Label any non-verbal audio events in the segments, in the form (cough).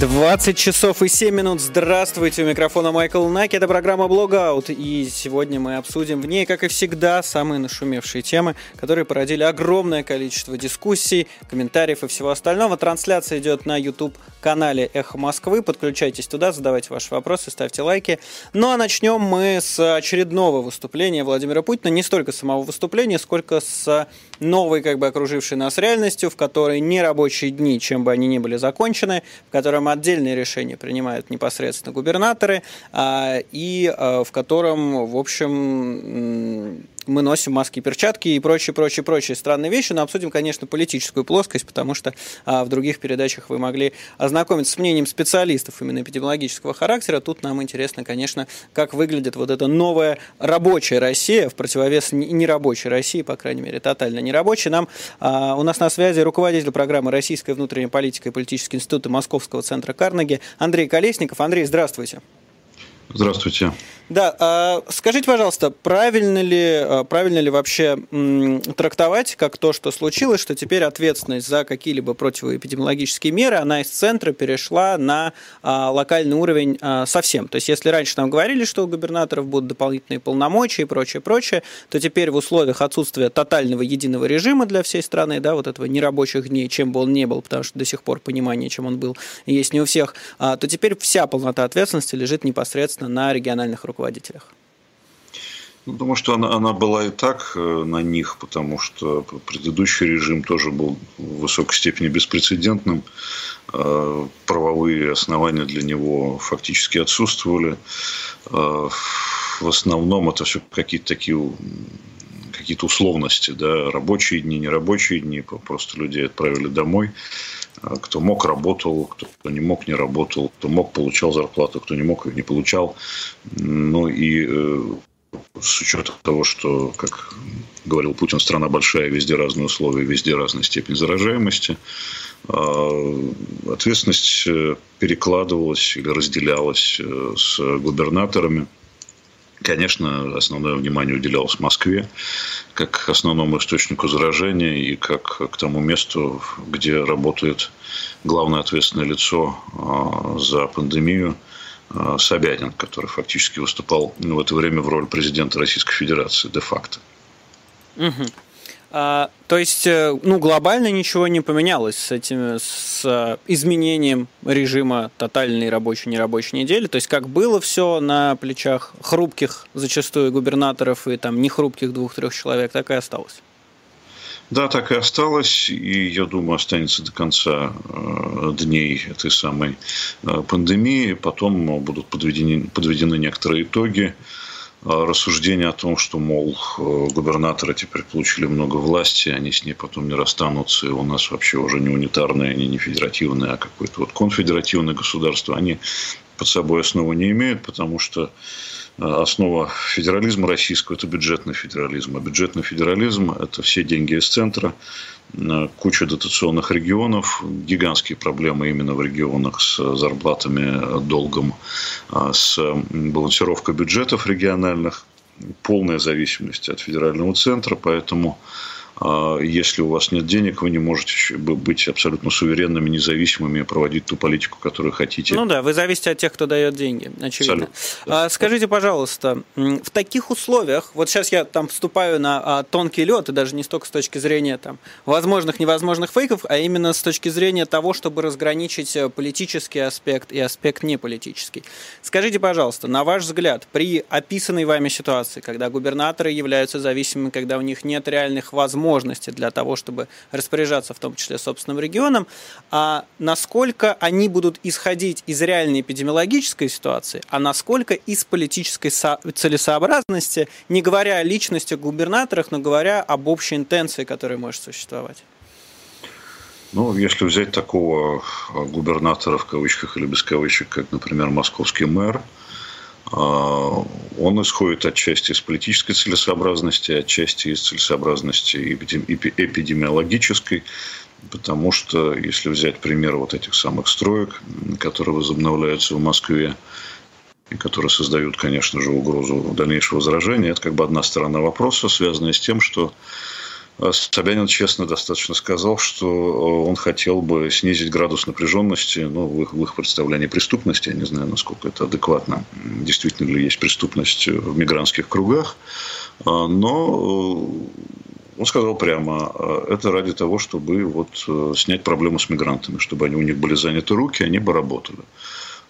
20 часов и 7 минут. Здравствуйте, у микрофона Майкл Наки. Это программа Блогаут. И сегодня мы обсудим в ней, как и всегда, самые нашумевшие темы, которые породили огромное количество дискуссий, комментариев и всего остального. Трансляция идет на YouTube-канале Эхо Москвы. Подключайтесь туда, задавайте ваши вопросы, ставьте лайки. Ну а начнем мы с очередного выступления Владимира Путина. Не столько самого выступления, сколько с новой, как бы окружившей нас реальностью, в которой нерабочие дни, чем бы они ни были закончены, в котором котором отдельные решения принимают непосредственно губернаторы, а, и а, в котором, в общем, мы носим маски перчатки и прочие, прочие, прочие странные вещи, но обсудим, конечно, политическую плоскость, потому что а, в других передачах вы могли ознакомиться с мнением специалистов именно эпидемиологического характера. Тут нам интересно, конечно, как выглядит вот эта новая рабочая Россия в противовес нерабочей России, по крайней мере, тотально нерабочей. Нам, а, у нас на связи руководитель программы «Российская внутренняя политика и политический институт Московского центра Карнеги Андрей Колесников. Андрей. Здравствуйте. Да, а скажите, пожалуйста, правильно ли, а, правильно ли вообще трактовать как то, что случилось, что теперь ответственность за какие-либо противоэпидемиологические меры, она из центра перешла на а, локальный уровень совсем? То есть, если раньше нам говорили, что у губернаторов будут дополнительные полномочия и прочее, прочее, то теперь в условиях отсутствия тотального единого режима для всей страны, да, вот этого нерабочих дней, чем бы он ни был, потому что до сих пор понимание, чем он был, есть не у всех, то теперь вся полнота ответственности лежит непосредственно на региональных руководителях? Ну, потому что она, она была и так э, на них, потому что предыдущий режим тоже был в высокой степени беспрецедентным. Э, правовые основания для него фактически отсутствовали. Э, в основном это все какие-то такие какие-то условности, да, рабочие дни, нерабочие дни, просто людей отправили домой. А кто мог, работал, кто не мог, не работал, кто мог, получал зарплату, кто не мог, не получал. Ну и э, с учетом того, что, как говорил Путин, страна большая, везде разные условия, везде разная степень заражаемости, а, ответственность э, перекладывалась или разделялась э, с губернаторами – Конечно, основное внимание уделялось Москве как основному источнику заражения и как к тому месту, где работает главное ответственное лицо а, за пандемию а, Собянин, который фактически выступал в это время в роли президента Российской Федерации де-факто. Угу. А, то есть, э, ну, глобально ничего не поменялось с этим, с э, изменением режима тотальной рабочей нерабочей недели. То есть, как было все на плечах хрупких зачастую губернаторов и там не хрупких двух-трех человек, так и осталось. Да, так и осталось, и я думаю, останется до конца э, дней этой самой пандемии. Потом будут подведены, подведены некоторые итоги. А, рассуждение о том, что, мол, э, губернаторы теперь получили много власти, они с ней потом не расстанутся, и у нас вообще уже не унитарное, они не федеративное, а какое-то вот конфедеративное государство, они под собой основы не имеют, потому что э, основа федерализма российского – это бюджетный федерализм. А бюджетный федерализм – это все деньги из центра, куча дотационных регионов, гигантские проблемы именно в регионах с зарплатами, долгом, а, с балансировкой бюджетов региональных, полная зависимость от федерального центра, поэтому если у вас нет денег, вы не можете быть абсолютно суверенными, независимыми, проводить ту политику, которую хотите. Ну да, вы зависите от тех, кто дает деньги, очевидно. Абсолютно. А, скажите, пожалуйста, в таких условиях, вот сейчас я там вступаю на а, тонкий лед, и даже не столько с точки зрения там, возможных, невозможных фейков, а именно с точки зрения того, чтобы разграничить э, политический аспект и аспект неполитический. Скажите, пожалуйста, на ваш взгляд, при описанной вами ситуации, когда губернаторы являются зависимыми, когда у них нет реальных возможностей, возможности для того, чтобы распоряжаться в том числе собственным регионом, а насколько они будут исходить из реальной эпидемиологической ситуации, а насколько из политической целесообразности, не говоря о личности губернаторах, но говоря об общей интенции, которая может существовать. Ну, если взять такого губернатора в кавычках или без кавычек, как, например, московский мэр, он исходит отчасти из политической целесообразности, отчасти из целесообразности эпидемиологической, потому что, если взять пример вот этих самых строек, которые возобновляются в Москве, и которые создают, конечно же, угрозу дальнейшего возражения, это как бы одна сторона вопроса, связанная с тем, что Собянин честно достаточно сказал, что он хотел бы снизить градус напряженности ну, в, их, в их представлении преступности. Я не знаю, насколько это адекватно. Действительно ли есть преступность в мигрантских кругах. Но он сказал прямо, это ради того, чтобы вот снять проблему с мигрантами, чтобы они, у них были заняты руки, они бы работали.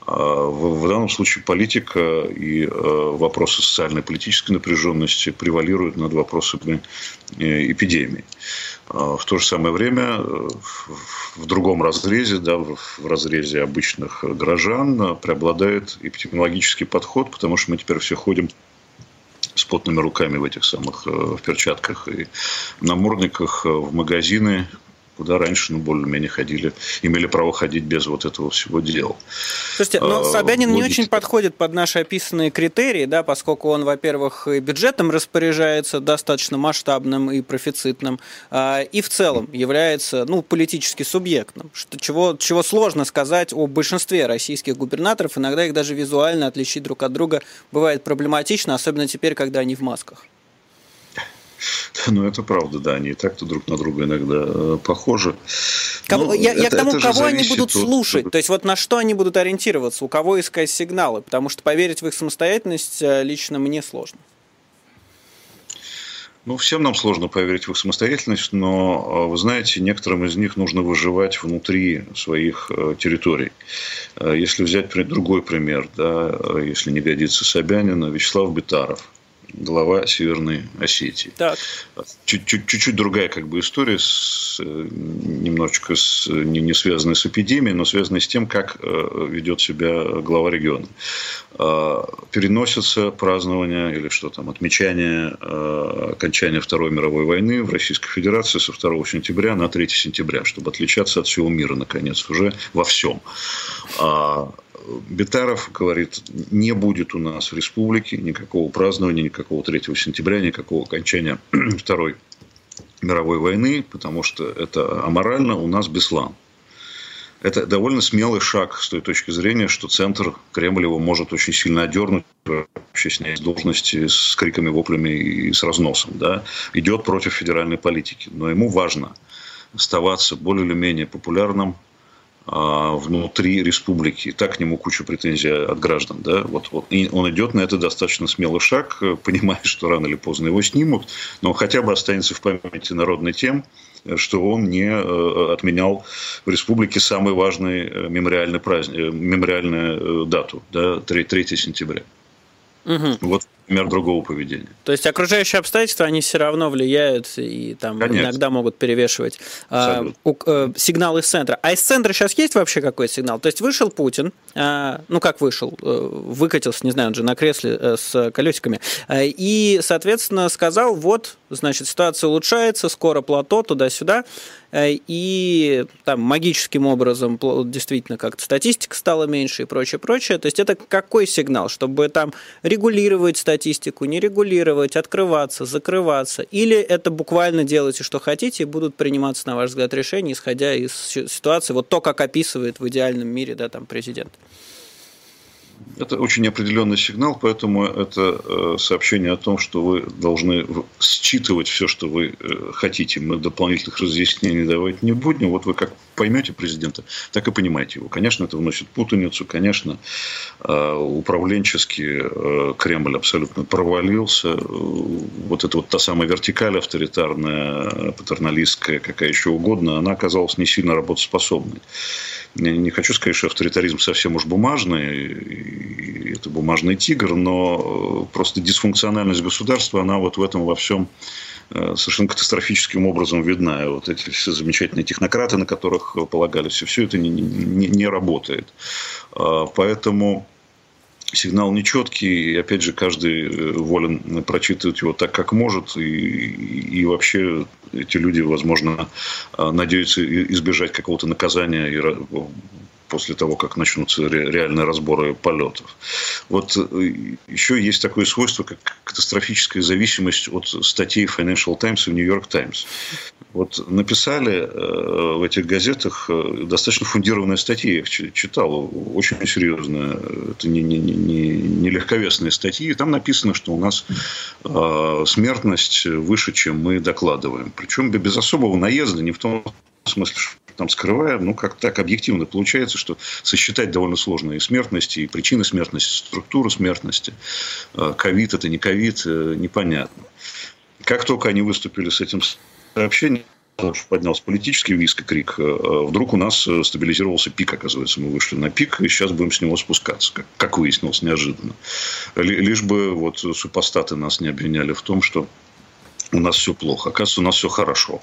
А в данном случае политика и э, вопросы социальной политической напряженности превалируют над вопросами э, эпидемии. А в то же самое время э, в другом разрезе, да, в разрезе обычных горожан преобладает эпидемиологический подход, потому что мы теперь все ходим с потными руками в этих самых в перчатках и намордниках в магазины, куда раньше, ну, более-менее ходили, имели право ходить без вот этого всего дела. Слушайте, но а, Собянин Логики. не очень подходит под наши описанные критерии, да, поскольку он, во-первых, и бюджетом распоряжается достаточно масштабным и профицитным, а, и в целом является, ну, политически субъектным, что, чего, чего сложно сказать о большинстве российских губернаторов, иногда их даже визуально отличить друг от друга бывает проблематично, особенно теперь, когда они в масках. (laughs) Ну, это правда, да, они и так-то друг на друга иногда э, похожи. Кого, ну, я, это, я к тому, кого они будут от... слушать, то есть вот на что они будут ориентироваться, у кого искать сигналы, потому что поверить в их самостоятельность э, лично мне сложно. Ну, всем нам сложно поверить в их самостоятельность, но, э, вы знаете, некоторым из них нужно выживать внутри своих территорий. Если взять другой пример, да, если не годится Собянина, Вячеслав Битаров – глава Северной Осетии. Так. Чуть-чуть другая как бы история, с, немножечко с, не, не связанная с эпидемией, но связанная с тем, как э, ведет себя глава региона. А, переносится празднование или что там, отмечание э, окончания Второй мировой войны в Российской Федерации со 2 сентября на 3 сентября, чтобы отличаться от всего мира, наконец, уже во всем. Бетаров говорит, не будет у нас в республике никакого празднования, никакого 3 сентября, никакого окончания (clears throat) Второй мировой войны, потому что это аморально, у нас Беслан. Это довольно смелый шаг с той точки зрения, что центр Кремль его может очень сильно одернуть, вообще снять с должности с криками, воплями и с разносом. Да? Идет против федеральной политики. Но ему важно оставаться более или менее популярным, внутри республики. Так к нему куча претензий от граждан. Да? Вот, вот. И он идет на это достаточно смелый шаг, понимая, что рано или поздно его снимут, но хотя бы останется в памяти народной тем, что он не э, отменял в республике самый важный э, мемориальный праздник, э, мемориальную дату, да, 3, 3 сентября. Угу. Вот пример другого поведения. То есть окружающие обстоятельства, они все равно влияют и там Конечно. иногда могут перевешивать а, у, э, сигнал из центра. А из центра сейчас есть вообще какой сигнал? То есть вышел Путин, а, ну как вышел, э, выкатился, не знаю, он же на кресле э, с колесиками, и, соответственно, сказал, вот, значит, ситуация улучшается, скоро плато, туда-сюда. Э, и там магическим образом действительно как-то статистика стала меньше и прочее, прочее. То есть это какой сигнал, чтобы там регулировать статистику, не регулировать, открываться, закрываться, или это буквально делайте, что хотите, и будут приниматься, на ваш взгляд, решения, исходя из ситуации, вот то, как описывает в идеальном мире да, там, президент. Это очень определенный сигнал, поэтому это э, сообщение о том, что вы должны считывать все, что вы э, хотите. Мы дополнительных разъяснений давать не будем. Вот вы как поймете президента, так и понимаете его. Конечно, это вносит путаницу. Конечно, э, управленчески Кремль абсолютно провалился. Вот эта вот та самая вертикаль авторитарная, патерналистская, какая еще угодно, она оказалась не сильно работоспособной. Я не хочу сказать, что авторитаризм совсем уж бумажный, это бумажный тигр, но э, просто дисфункциональность государства, она вот в этом во всем э, совершенно катастрофическим образом видна. И вот эти все замечательные технократы, на которых полагались, все это не, не, не работает. А, поэтому сигнал нечеткий, и опять же каждый э, волен прочитывать его так, как может, и, и вообще эти люди, возможно, э, надеются избежать какого-то наказания и после того, как начнутся реальные разборы полетов. Вот э, еще есть такое свойство, как катастрофическая зависимость от статей Financial Times и New York Times. Вот написали э, в этих газетах э, достаточно фундированные статьи, я их читал, очень серьезные, это не, не, не, не легковесные статьи. И там написано, что у нас смертность выше, чем мы докладываем. Причем без особого наезда, не в том смысле, что там скрываем, ну, как так объективно получается, что сосчитать довольно сложно и смертности, и причины смертности, структуру смертности. Э, ковид это не ковид, э, непонятно. Как только они выступили с этим сообщением, поднялся политический виск и крик, э, вдруг у нас стабилизировался пик, оказывается, мы вышли на пик, и сейчас будем с него спускаться, как, выяснилось неожиданно. Лишь бы вот супостаты нас не обвиняли в том, что у нас все плохо. Оказывается, у нас все хорошо.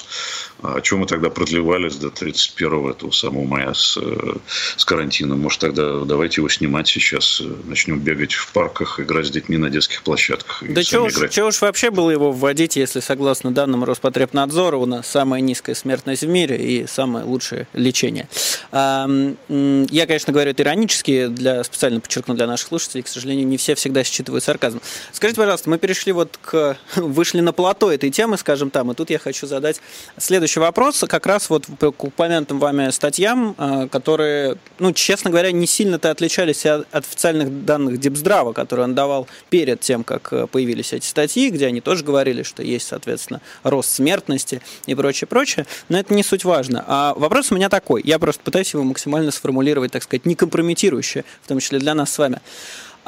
А о чем мы тогда продлевались до 31 этого самого мая с, э, с карантином? Может, тогда давайте его снимать сейчас, э, начнем бегать в парках, играть с детьми на детских площадках. Да чего уж, чего уж вообще было его вводить, если, согласно данным Роспотребнадзора, у нас самая низкая смертность в мире и самое лучшее лечение. Я, конечно, говорю это иронически, для, специально подчеркну для наших слушателей, к сожалению, не все всегда считывают сарказм. Скажите, пожалуйста, мы перешли вот к... (laughs) вышли на плато этой темы, скажем там, и тут я хочу задать следующий вопрос, как раз вот к упомянутым вами статьям, э, которые, ну, честно говоря, не сильно-то отличались от официальных данных Дипздрава, которые он давал перед тем, как э, появились эти статьи, где они тоже говорили, что есть, соответственно, рост смертности и прочее, прочее, но это не суть важно. А вопрос у меня такой, я просто пытаюсь его максимально сформулировать, так сказать, не компрометирующе, в том числе для нас с вами.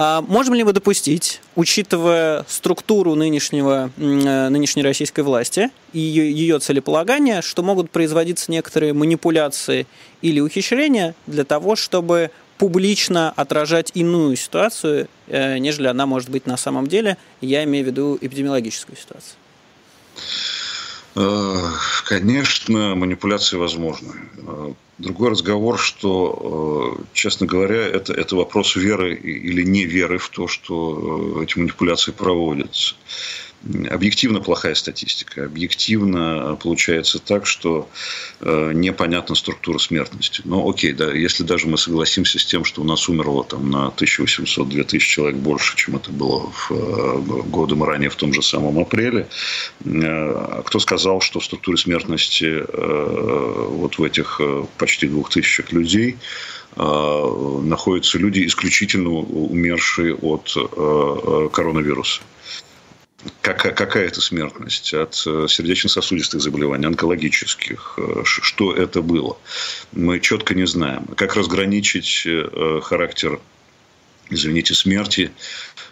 А можем ли мы допустить, учитывая структуру нынешнего, э, нынешней российской власти и ее, ее целеполагания, что могут производиться некоторые манипуляции или ухищрения для того, чтобы публично отражать иную ситуацию, э, нежели она может быть на самом деле. Я имею в виду эпидемиологическую ситуацию. Э, конечно, манипуляции возможны. Э, другой разговор, что, э, честно говоря, это, это вопрос веры или не веры в то, что эти манипуляции проводятся объективно плохая статистика. Объективно получается так, что э, непонятна структура смертности. Но окей, да, если даже мы согласимся с тем, что у нас умерло там на 1800-2000 человек больше, чем это было в э, годом ранее, в том же самом апреле, э, кто сказал, что в структуре смертности э, вот в этих э, почти двух тысячах людей э, находятся люди, исключительно умершие от э, э коронавируса как, какая это смертность от э, сердечно-сосудистых заболеваний, онкологических, э, что это было. Мы четко не знаем. Как разграничить э, характер, извините, смерти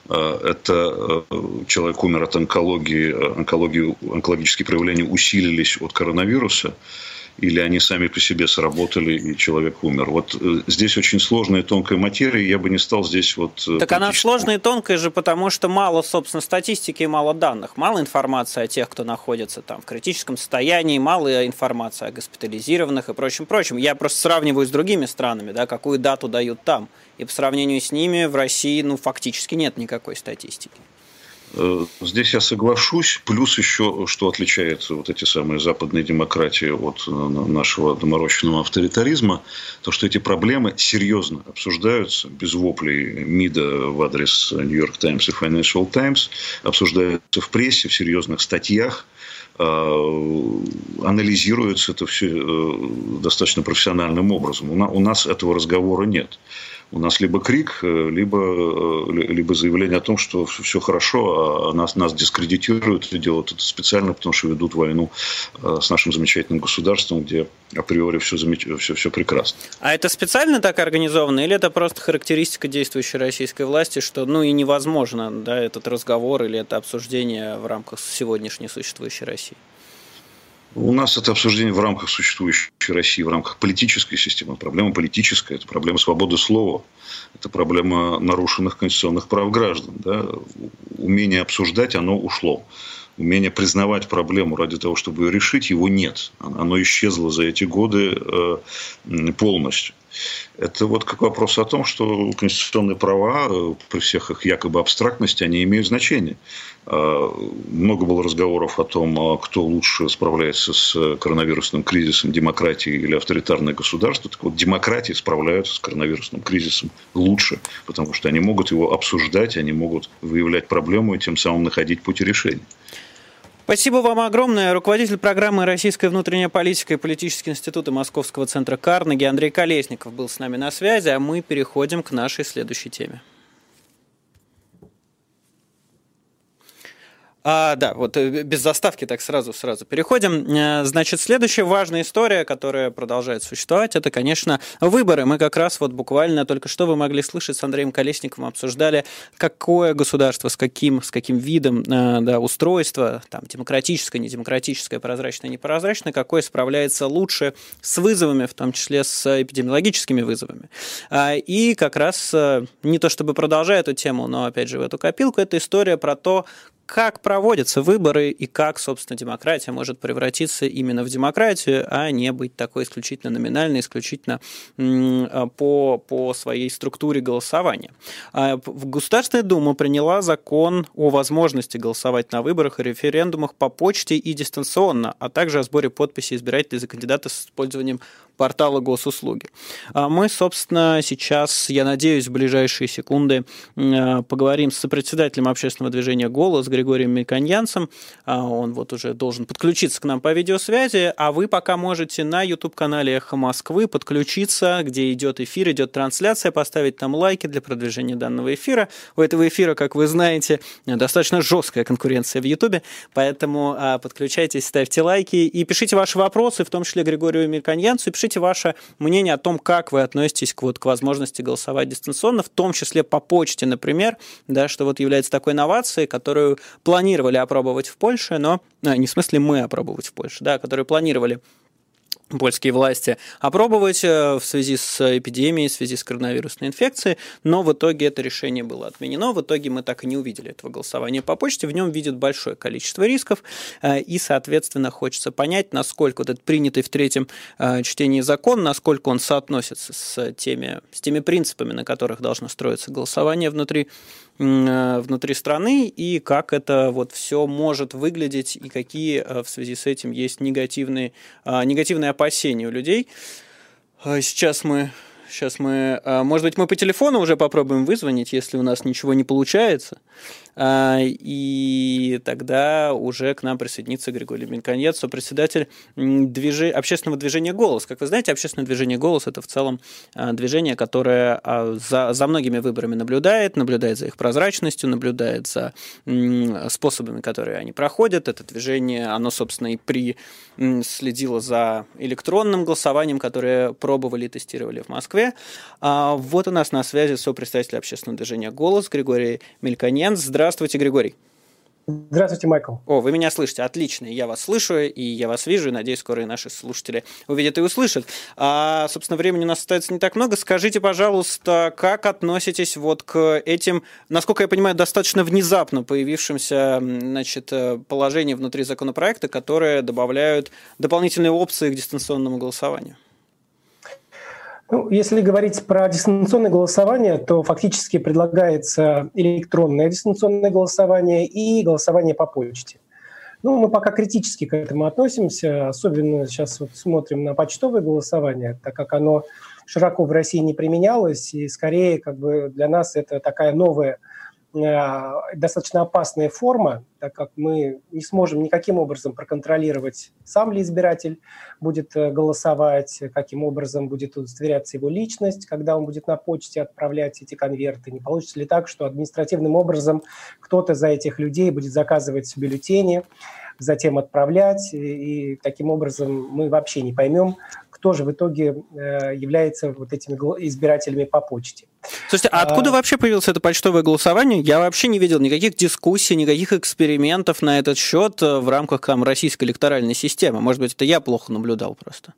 это человек умер от онкологии, онкологии, онкологические проявления усилились от коронавируса, или они сами по себе сработали, и человек умер. Вот э, здесь очень сложная и тонкая материя, я бы не стал здесь вот... Э, так она сложная и тонкая же, потому что мало, собственно, статистики и мало данных, мало информации о тех, кто находится там в критическом состоянии, мало информации о госпитализированных и прочем, прочем. Я просто сравниваю с другими странами, да, какую дату дают там. И по сравнению с ними в России, ну, фактически нет никакой статистики. Э, здесь я соглашусь. Плюс еще, что отличает вот эти самые западные демократии от э, нашего доморощенного авторитаризма, то, что эти проблемы серьезно обсуждаются, без воплей МИДа в адрес York Times и Financial Times, обсуждаются в прессе, в серьезных статьях, э, анализируется это все достаточно профессиональным образом. У нас этого разговора нет у нас либо крик, э, либо, э, либо заявление о том, что все хорошо, а нас, нас дискредитируют и делают это специально, потому что ведут войну э, с нашим замечательным государством, где априори все, замеч... все, все прекрасно. А это специально так организовано, или это просто характеристика действующей российской власти, что ну и невозможно да, этот разговор или это обсуждение в рамках сегодняшней существующей России? У нас это обсуждение в рамках существующей России, в рамках политической системы. Проблема политическая, это проблема свободы слова, это проблема нарушенных конституционных прав граждан. Да? Умение обсуждать, оно ушло. Умение признавать проблему ради того, чтобы ее решить, его нет. Оно исчезло за эти годы э, полностью. Это вот как вопрос о том, что конституционные права э, при всех их якобы абстрактности, они имеют значение. А, много было разговоров о том, а кто лучше справляется с коронавирусным кризисом, демократия или авторитарное государство. Так вот, демократии справляются с коронавирусным кризисом лучше, потому что они могут его обсуждать, они могут выявлять проблему и тем самым находить пути решения. Спасибо вам огромное. Руководитель программы «Российская внутренняя политика» и политический институт Московского центра Карнеги Андрей Колесников был с нами на связи, а мы переходим к нашей следующей теме. А, да, вот э, без заставки так сразу сразу переходим. Э, значит, следующая важная история, которая продолжает существовать, это, конечно, выборы. Мы как раз вот буквально только что вы могли слышать с Андреем Колесниковым обсуждали, какое государство с каким с каким видом э, да, устройства, там демократическое, недемократическое, прозрачное, непрозрачное, какое справляется лучше с вызовами, в том числе с эпидемиологическими вызовами. А, и как раз не то чтобы продолжая эту тему, но опять же в эту копилку, это история про то, как проводятся выборы и как, собственно, демократия может превратиться именно в демократию, а не быть такой исключительно номинальной, исключительно а, по, по своей структуре голосования. А, Государственная Дума приняла закон о возможности голосовать на выборах и референдумах по почте и дистанционно, а также о сборе подписей избирателей за кандидата с использованием портала госуслуги. А мы, собственно, сейчас, я надеюсь, в ближайшие секунды поговорим с сопредседателем общественного движения «Голос» Григорием Мельканьянцем. А он вот уже должен подключиться к нам по видеосвязи, а вы пока можете на YouTube-канале «Эхо Москвы» подключиться, где идет эфир, идет трансляция, поставить там лайки для продвижения данного эфира. У этого эфира, как вы знаете, достаточно жесткая конкуренция в YouTube, поэтому а, подключайтесь, ставьте лайки и пишите ваши вопросы, в том числе Григорию Мельканьянцу, и пишите ваше мнение о том, как вы относитесь к, вот, к возможности голосовать дистанционно, в том числе по почте, например, да, что вот является такой инновацией, которую планировали опробовать в Польше, но а, не в смысле мы опробовать в Польше, да, которые планировали польские власти опробовать э, в связи с эпидемией, в связи с коронавирусной инфекцией, но в итоге это решение было отменено. В итоге мы так и не увидели этого голосования по почте. В нем видят большое количество рисков, э, и, соответственно, хочется понять, насколько вот этот принятый в третьем э, чтении закон, насколько он соотносится с теми, с теми принципами, на которых должно строиться голосование внутри внутри страны и как это вот все может выглядеть и какие в связи с этим есть негативные, негативные опасения у людей. А, сейчас мы Сейчас мы, а, может быть, мы по телефону уже попробуем вызвонить, если у нас ничего не получается. А, и тогда уже к нам присоединится Григорий Минконец, председатель движи... общественного движения «Голос». Как вы знаете, общественное движение «Голос» – это в целом а, движение, которое за, за многими выборами наблюдает, наблюдает за их прозрачностью, наблюдает за способами, которые они проходят. Это движение, оно, собственно, и при следило за электронным голосованием, которое пробовали и тестировали в Москве. А, вот у нас на связи сопредседатель общественного движения «Голос» Григорий Мельконенц. Здравствуйте, Григорий. Здравствуйте, Майкл. О, вы меня слышите. Отлично. Я вас слышу, и я вас вижу, и надеюсь, скоро и наши слушатели увидят и услышат. А, собственно, времени у нас остается не так много. Скажите, пожалуйста, как относитесь вот к этим, насколько я понимаю, достаточно внезапно появившимся значит, э, положениям внутри законопроекта, которые добавляют дополнительные опции к дистанционному голосованию? Ну, если говорить про дистанционное голосование, то фактически предлагается электронное дистанционное голосование и голосование по почте. Ну, мы пока критически к этому относимся, особенно сейчас вот смотрим на почтовое голосование, так как оно широко в России не применялось, и скорее как бы для нас это такая новая достаточно опасная форма, так как мы не сможем никаким образом проконтролировать, сам ли избиратель будет э, голосовать, каким образом будет удостоверяться его личность, когда он будет на почте отправлять эти конверты. Не получится ли так, что административным образом кто-то за этих людей будет заказывать бюллетени, затем отправлять, и таким образом мы вообще не поймем, кто же в итоге э, является вот этими избирателями по почте. Слушайте, а откуда а... вообще появилось это почтовое голосование? Я вообще не видел никаких дискуссий, никаких экспериментов на этот счет э, в рамках там, российской электоральной системы. Может быть, это я плохо наблюдал просто.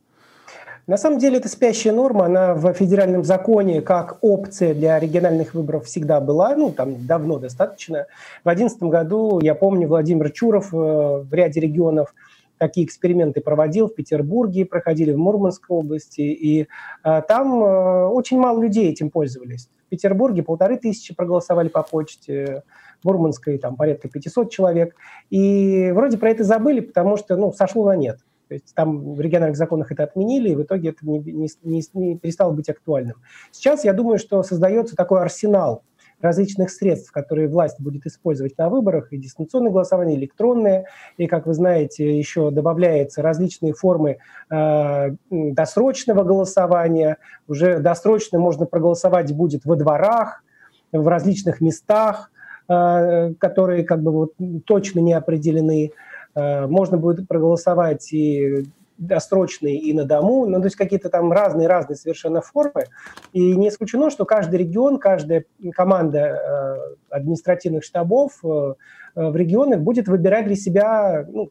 На самом деле это спящая норма, она в федеральном законе как опция для региональных выборов всегда была, ну там давно достаточно. В 2011 году, я помню, Владимир Чуров э, в ряде регионов такие эксперименты проводил в Петербурге, проходили в Мурманской области, и э, там э, очень мало людей этим пользовались. В Петербурге полторы тысячи проголосовали по почте, в Мурманской там порядка 500 человек, и вроде про это забыли, потому что, ну, сошло на нет. То есть там в региональных законах это отменили, и в итоге это не, не, не, не перестало быть актуальным. Сейчас я думаю, что создается такой арсенал различных средств, которые власть будет использовать на выборах, и дистанционное голосование, электронное, и, как вы знаете, еще добавляются различные формы э, досрочного голосования. Уже досрочно можно проголосовать будет во дворах, в различных местах, э, которые как бы вот точно не определены. Э, можно будет проголосовать и досрочные и на дому, ну, то есть какие-то там разные-разные совершенно формы. И не исключено, что каждый регион, каждая команда э, административных штабов э, в регионах будет выбирать для себя ну,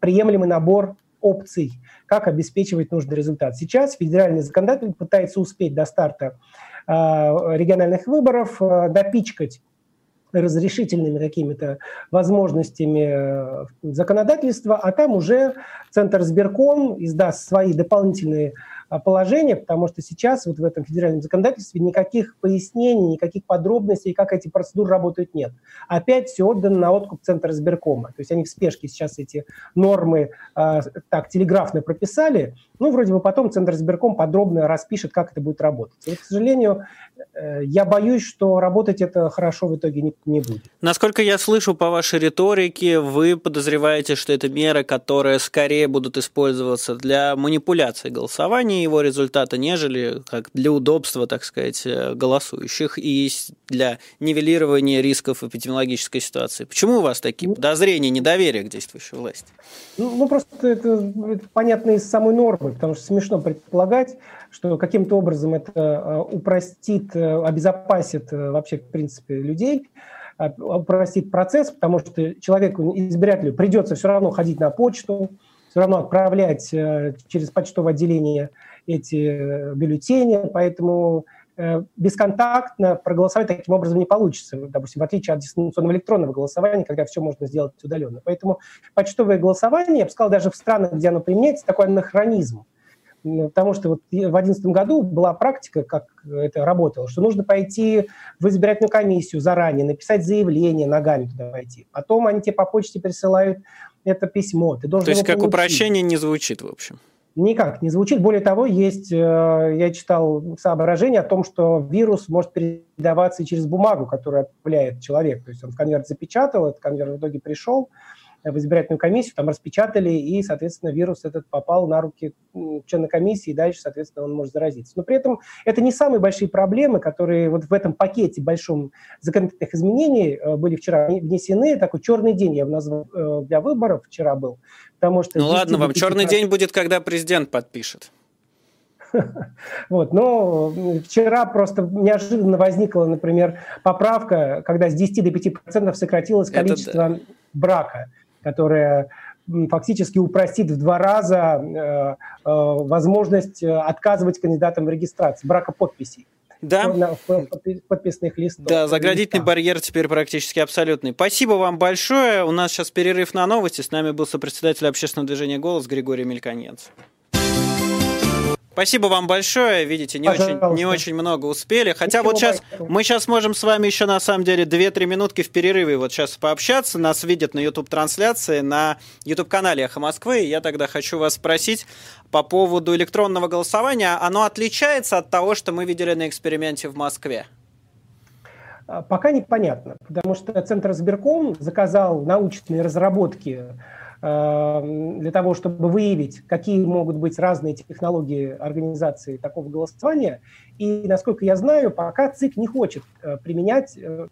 приемлемый набор опций, как обеспечивать нужный результат. Сейчас федеральный законодатель пытается успеть до старта э, региональных выборов э, допичкать разрешительными какими-то возможностями э, законодательства, а там уже Центр сберком издаст свои дополнительные положение, потому что сейчас вот в этом федеральном законодательстве никаких пояснений, никаких подробностей, как эти процедуры работают, нет. Опять все отдано на откуп Центра сберкома. То есть они в спешке сейчас эти нормы э, так телеграфно прописали, ну, вроде бы потом Центр сберком подробно распишет, как это будет работать. И, к сожалению, э, я боюсь, что работать это хорошо в итоге не, не будет. Насколько я слышу по вашей риторике, вы подозреваете, что это меры, которые скорее будут использоваться для манипуляции голосования его результата, нежели как для удобства, так сказать, э, голосующих и для нивелирования рисков эпидемиологической ситуации. Почему у вас такие ну, подозрения, недоверие к действующей власти? Ну, ну просто это, это понятно из самой нормы, потому что смешно предполагать, что каким-то образом это э, упростит, э, обезопасит вообще, в принципе, людей, упростит процесс, потому что человеку, избирателю, придется все равно ходить на почту, все равно отправлять через почтовое отделение эти э, бюллетени, поэтому э, бесконтактно проголосовать таким образом не получится, допустим, в отличие от дистанционного электронного голосования, когда все можно сделать удаленно. Поэтому почтовое голосование, я бы сказал, даже в странах, где оно применяется, такой анахронизм. Потому что вот в 2011 году была практика, как это работало, что нужно пойти в избирательную комиссию заранее, написать заявление, ногами туда пойти. Потом они тебе по почте присылают это письмо. Ты должен То есть как получить. упрощение не звучит, в общем? Никак не звучит. Более того, есть, э, я читал соображение о том, что вирус может передаваться через бумагу, которую отправляет человек. То есть он конверт запечатал, этот конверт в итоге пришел, в избирательную комиссию, там распечатали, и, соответственно, вирус этот попал на руки члена комиссии, и дальше, соответственно, он может заразиться. Но при этом это не самые большие проблемы, которые вот в этом пакете большом законодательных изменений э, были вчера внесены. Такой черный день я бы назвал э, для выборов вчера был. Потому что ну ладно, вам черный день будет, когда президент подпишет. (laughs) Вот, но вчера просто неожиданно возникла, например, поправка, когда с 10 до 5% сократилось количество да. брака которая фактически упростит в два раза э, э, возможность э, отказывать кандидатам в регистрации, бракоподписей. Да. Подписных листов. Да, заградительный листах. барьер теперь практически абсолютный. Спасибо вам большое. У нас сейчас перерыв на новости. С нами был сопредседатель общественного движения «Голос» Григорий Мельконец. Спасибо вам большое. Видите, не очень, не очень много успели. Хотя Ничего вот сейчас мы сейчас можем с вами еще на самом деле 2-3 минутки в перерыве вот сейчас пообщаться. Нас видят на YouTube трансляции на YouTube канале Эхо Москвы. И я тогда хочу вас спросить по поводу электронного голосования. Оно отличается от того, что мы видели на эксперименте в Москве? А, пока непонятно, потому что Центр Сберком заказал научные разработки для того, чтобы выявить, какие могут быть разные технологии организации такого голосования. И, насколько я знаю, пока ЦИК не хочет э, применять э,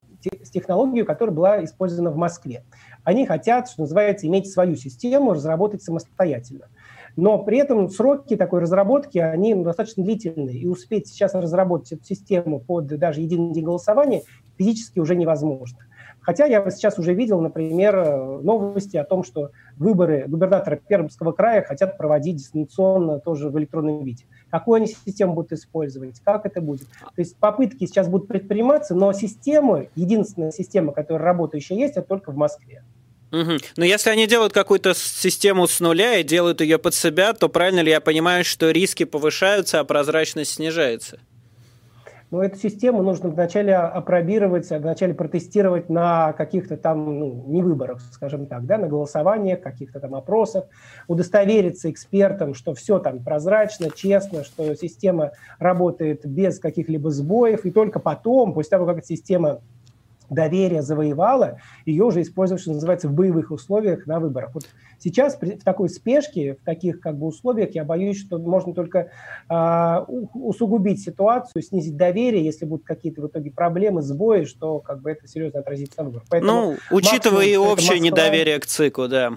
технологию, которая была использована в Москве. Они хотят, что называется, иметь свою систему, разработать самостоятельно. Но при этом сроки такой разработки, они достаточно длительные. И успеть сейчас разработать эту систему под даже единый день голосования физически уже невозможно. Хотя я сейчас уже видел, например, новости о том, что выборы губернатора Пермского края хотят проводить дистанционно тоже в электронном виде. Какую они систему будут использовать, как это будет. То есть попытки сейчас будут предприниматься, но система, единственная система, которая работающая есть, это только в Москве. Угу. Но если они делают какую-то систему с нуля и делают ее под себя, то правильно ли я понимаю, что риски повышаются, а прозрачность снижается? Но эту систему нужно вначале опробировать, вначале протестировать на каких-то там, ну, не выборах, скажем так, да, на голосованиях, каких-то там опросах, удостовериться экспертам, что все там прозрачно, честно, что система работает без каких-либо сбоев, и только потом, после того, как эта система доверие завоевала, ее уже используют, что называется, в боевых условиях на выборах. Вот сейчас при, в такой спешке, в таких как бы условиях, я боюсь, что можно только э, усугубить ситуацию, снизить доверие, если будут какие-то в итоге проблемы, сбои, что как бы это серьезно отразится на выборах. ну, учитывая и общее недоверие к ЦИКу, да.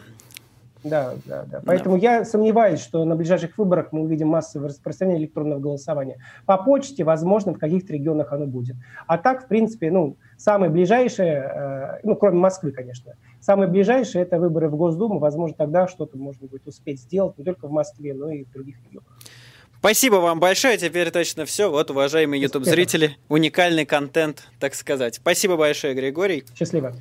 Да, да, да. Поэтому да. я сомневаюсь, что на ближайших выборах мы увидим массовое распространение электронного голосования. По почте, возможно, в каких-то регионах оно будет. А так, в принципе, ну, самое ближайшее, э, ну, кроме Москвы, конечно, самое ближайшее – это выборы в Госдуму. Возможно, тогда что-то можно будет успеть сделать не только в Москве, но и в других регионах. Спасибо вам большое. Теперь точно все. Вот, уважаемые YouTube-зрители, уникальный контент, так сказать. Спасибо большое, Григорий. Счастливо.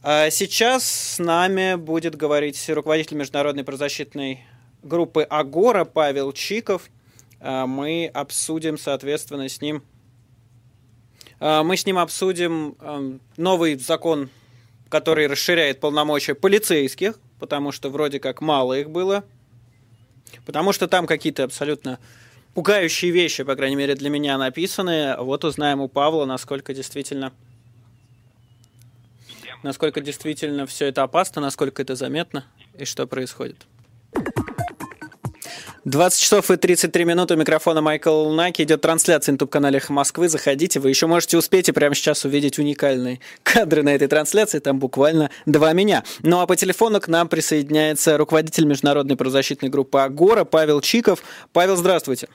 А сейчас с нами будет говорить руководитель международной правозащитной группы Агора Павел Чиков. А, мы обсудим, соответственно, с ним а, мы с ним обсудим новый закон, который расширяет полномочия полицейских, потому что вроде как мало их было, потому что там какие-то абсолютно пугающие вещи, по крайней мере, для меня написаны. Вот узнаем у Павла, насколько действительно насколько действительно все это опасно, насколько это заметно и что происходит. 20 часов и 33 минуты. Микрофона Майкл Наки. Идет трансляция на YouTube-канале Москвы. Заходите. Вы еще можете успеть и прямо сейчас увидеть уникальные кадры на этой трансляции. Там буквально два меня. Ну а по телефону к нам присоединяется руководитель международной правозащитной группы Агора Павел Чиков. Павел, здравствуйте.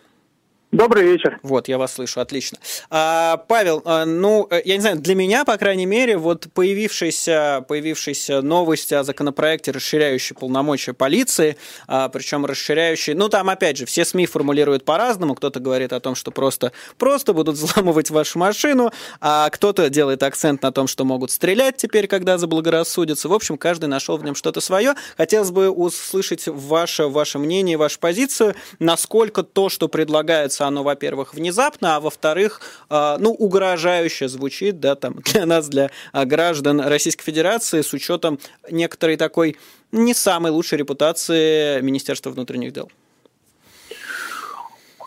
Добрый вечер. Вот, я вас слышу, отлично. А, Павел, а, ну, э, я не знаю, для меня, по крайней мере, вот появившиеся, появившиеся новости о законопроекте, расширяющий полномочия полиции, а, причем расширяющий, ну, там, опять же, все СМИ формулируют по-разному, кто-то говорит о том, что просто, просто будут взламывать вашу машину, а кто-то делает акцент на том, что могут стрелять теперь, когда заблагорассудится. В общем, каждый нашел в нем что-то свое. Хотелось бы услышать ваше, ваше мнение, вашу позицию, насколько то, что предлагается оно, во-первых, внезапно, а во-вторых, а, ну, угрожающе звучит, да, там, (laughs) для нас, для а, граждан Российской Федерации, с учетом некоторой такой не самой лучшей репутации Министерства внутренних дел.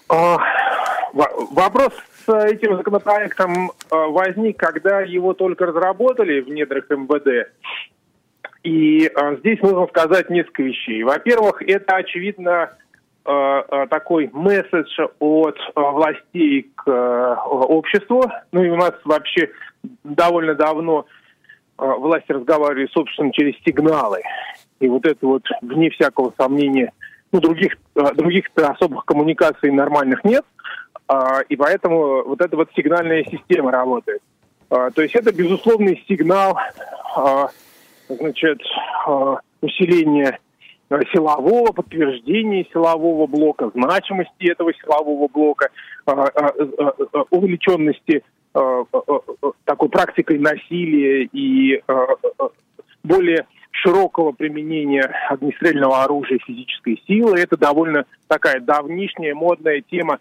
А, вопрос с этим законопроектом возник, когда его только разработали в недрах МВД. И здесь нужно сказать несколько вещей. Во-первых, это, очевидно, Э, э, такой месседж от э, властей к обществу. Ну и у нас вообще довольно давно власти разговаривали, собственно, через сигналы. И вот это вот, вне всякого сомнения, ну, других, других особых коммуникаций нормальных нет, и поэтому вот эта вот сигнальная система работает. То есть это безусловный сигнал, значит, усиления Э, силового подтверждения силового блока, значимости этого силового блока, э, э, увлеченности такой практикой насилия и более широкого применения огнестрельного оружия физической силы. Это довольно такая давнишняя модная тема,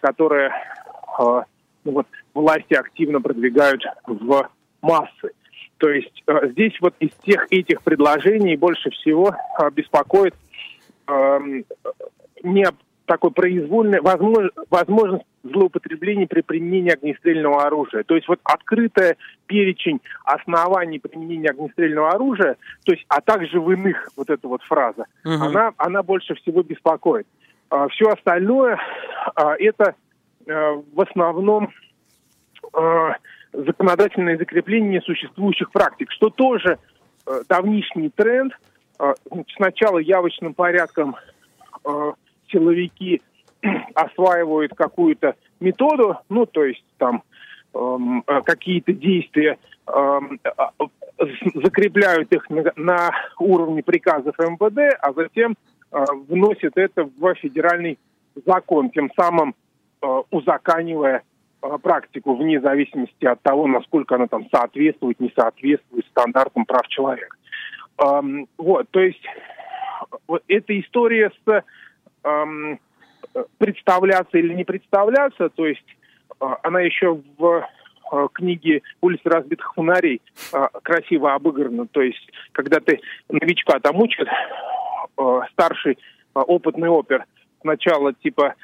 которая ну, вот, власти активно продвигают в массы. То есть э, здесь вот из всех этих предложений больше всего э, беспокоит э, не такой произвольный возможно, возможность злоупотребления при применении огнестрельного оружия. То есть вот открытая перечень оснований применения огнестрельного оружия, то есть, а также в иных вот эта вот фраза, угу. она, она больше всего беспокоит. А, все остальное а, это а, в основном а, законодательное закрепление существующих практик, что тоже э, давнишний тренд. Э, сначала явочным порядком э, силовики (clears throat) осваивают какую-то методу, ну, то есть там эм, э, какие-то действия э, закрепляют их на, на уровне приказов МВД, а затем э, вносят это в федеральный закон, тем самым э, узаканивая Э, практику вне зависимости от того, насколько она там соответствует, не соответствует стандартам прав человека. Эм, вот, то есть вот эта история с эм, представляться или не представляться, то есть э, она еще в э, книге «Улицы разбитых фонарей» красиво обыграна. То есть, когда ты новичка там учат, старший опытный опер сначала типа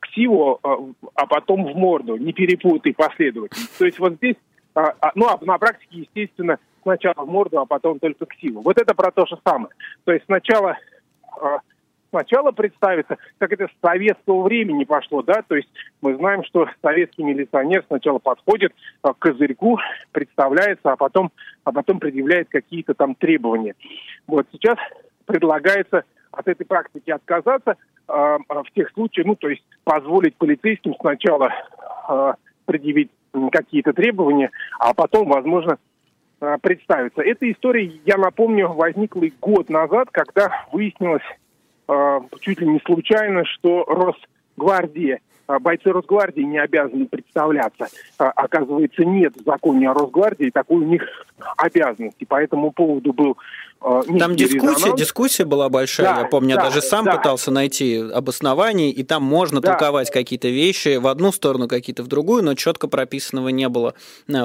ксиву, э, а потом в морду, не перепутай последовательно. То есть вот здесь, э, ну а на практике, естественно, сначала в морду, а потом только ксиву. Вот это про то же самое. То есть сначала э, сначала представиться, как это с советского времени пошло, да, то есть мы знаем, что советский милиционер сначала подходит к козырьку, представляется, а потом, а потом предъявляет какие-то там требования. Вот сейчас предлагается от этой практики отказаться, а, а, в тех случаях, ну, то есть позволить полицейским сначала э, предъявить какие-то требования, а потом, возможно, представиться. Эта история, я напомню, возникла и год назад, когда выяснилось чуть ли не случайно, что Росгвардия а, бойцы Росгвардии не обязаны представляться. А, оказывается, нет в законе о Росгвардии такой у них обязанности. По этому поводу был а, Там дискуссия, резонанс. дискуссия была большая, да, я помню, да, я даже сам да. пытался найти обоснование, и там можно да. толковать какие-то вещи в одну сторону, какие-то в другую, но четко прописанного не было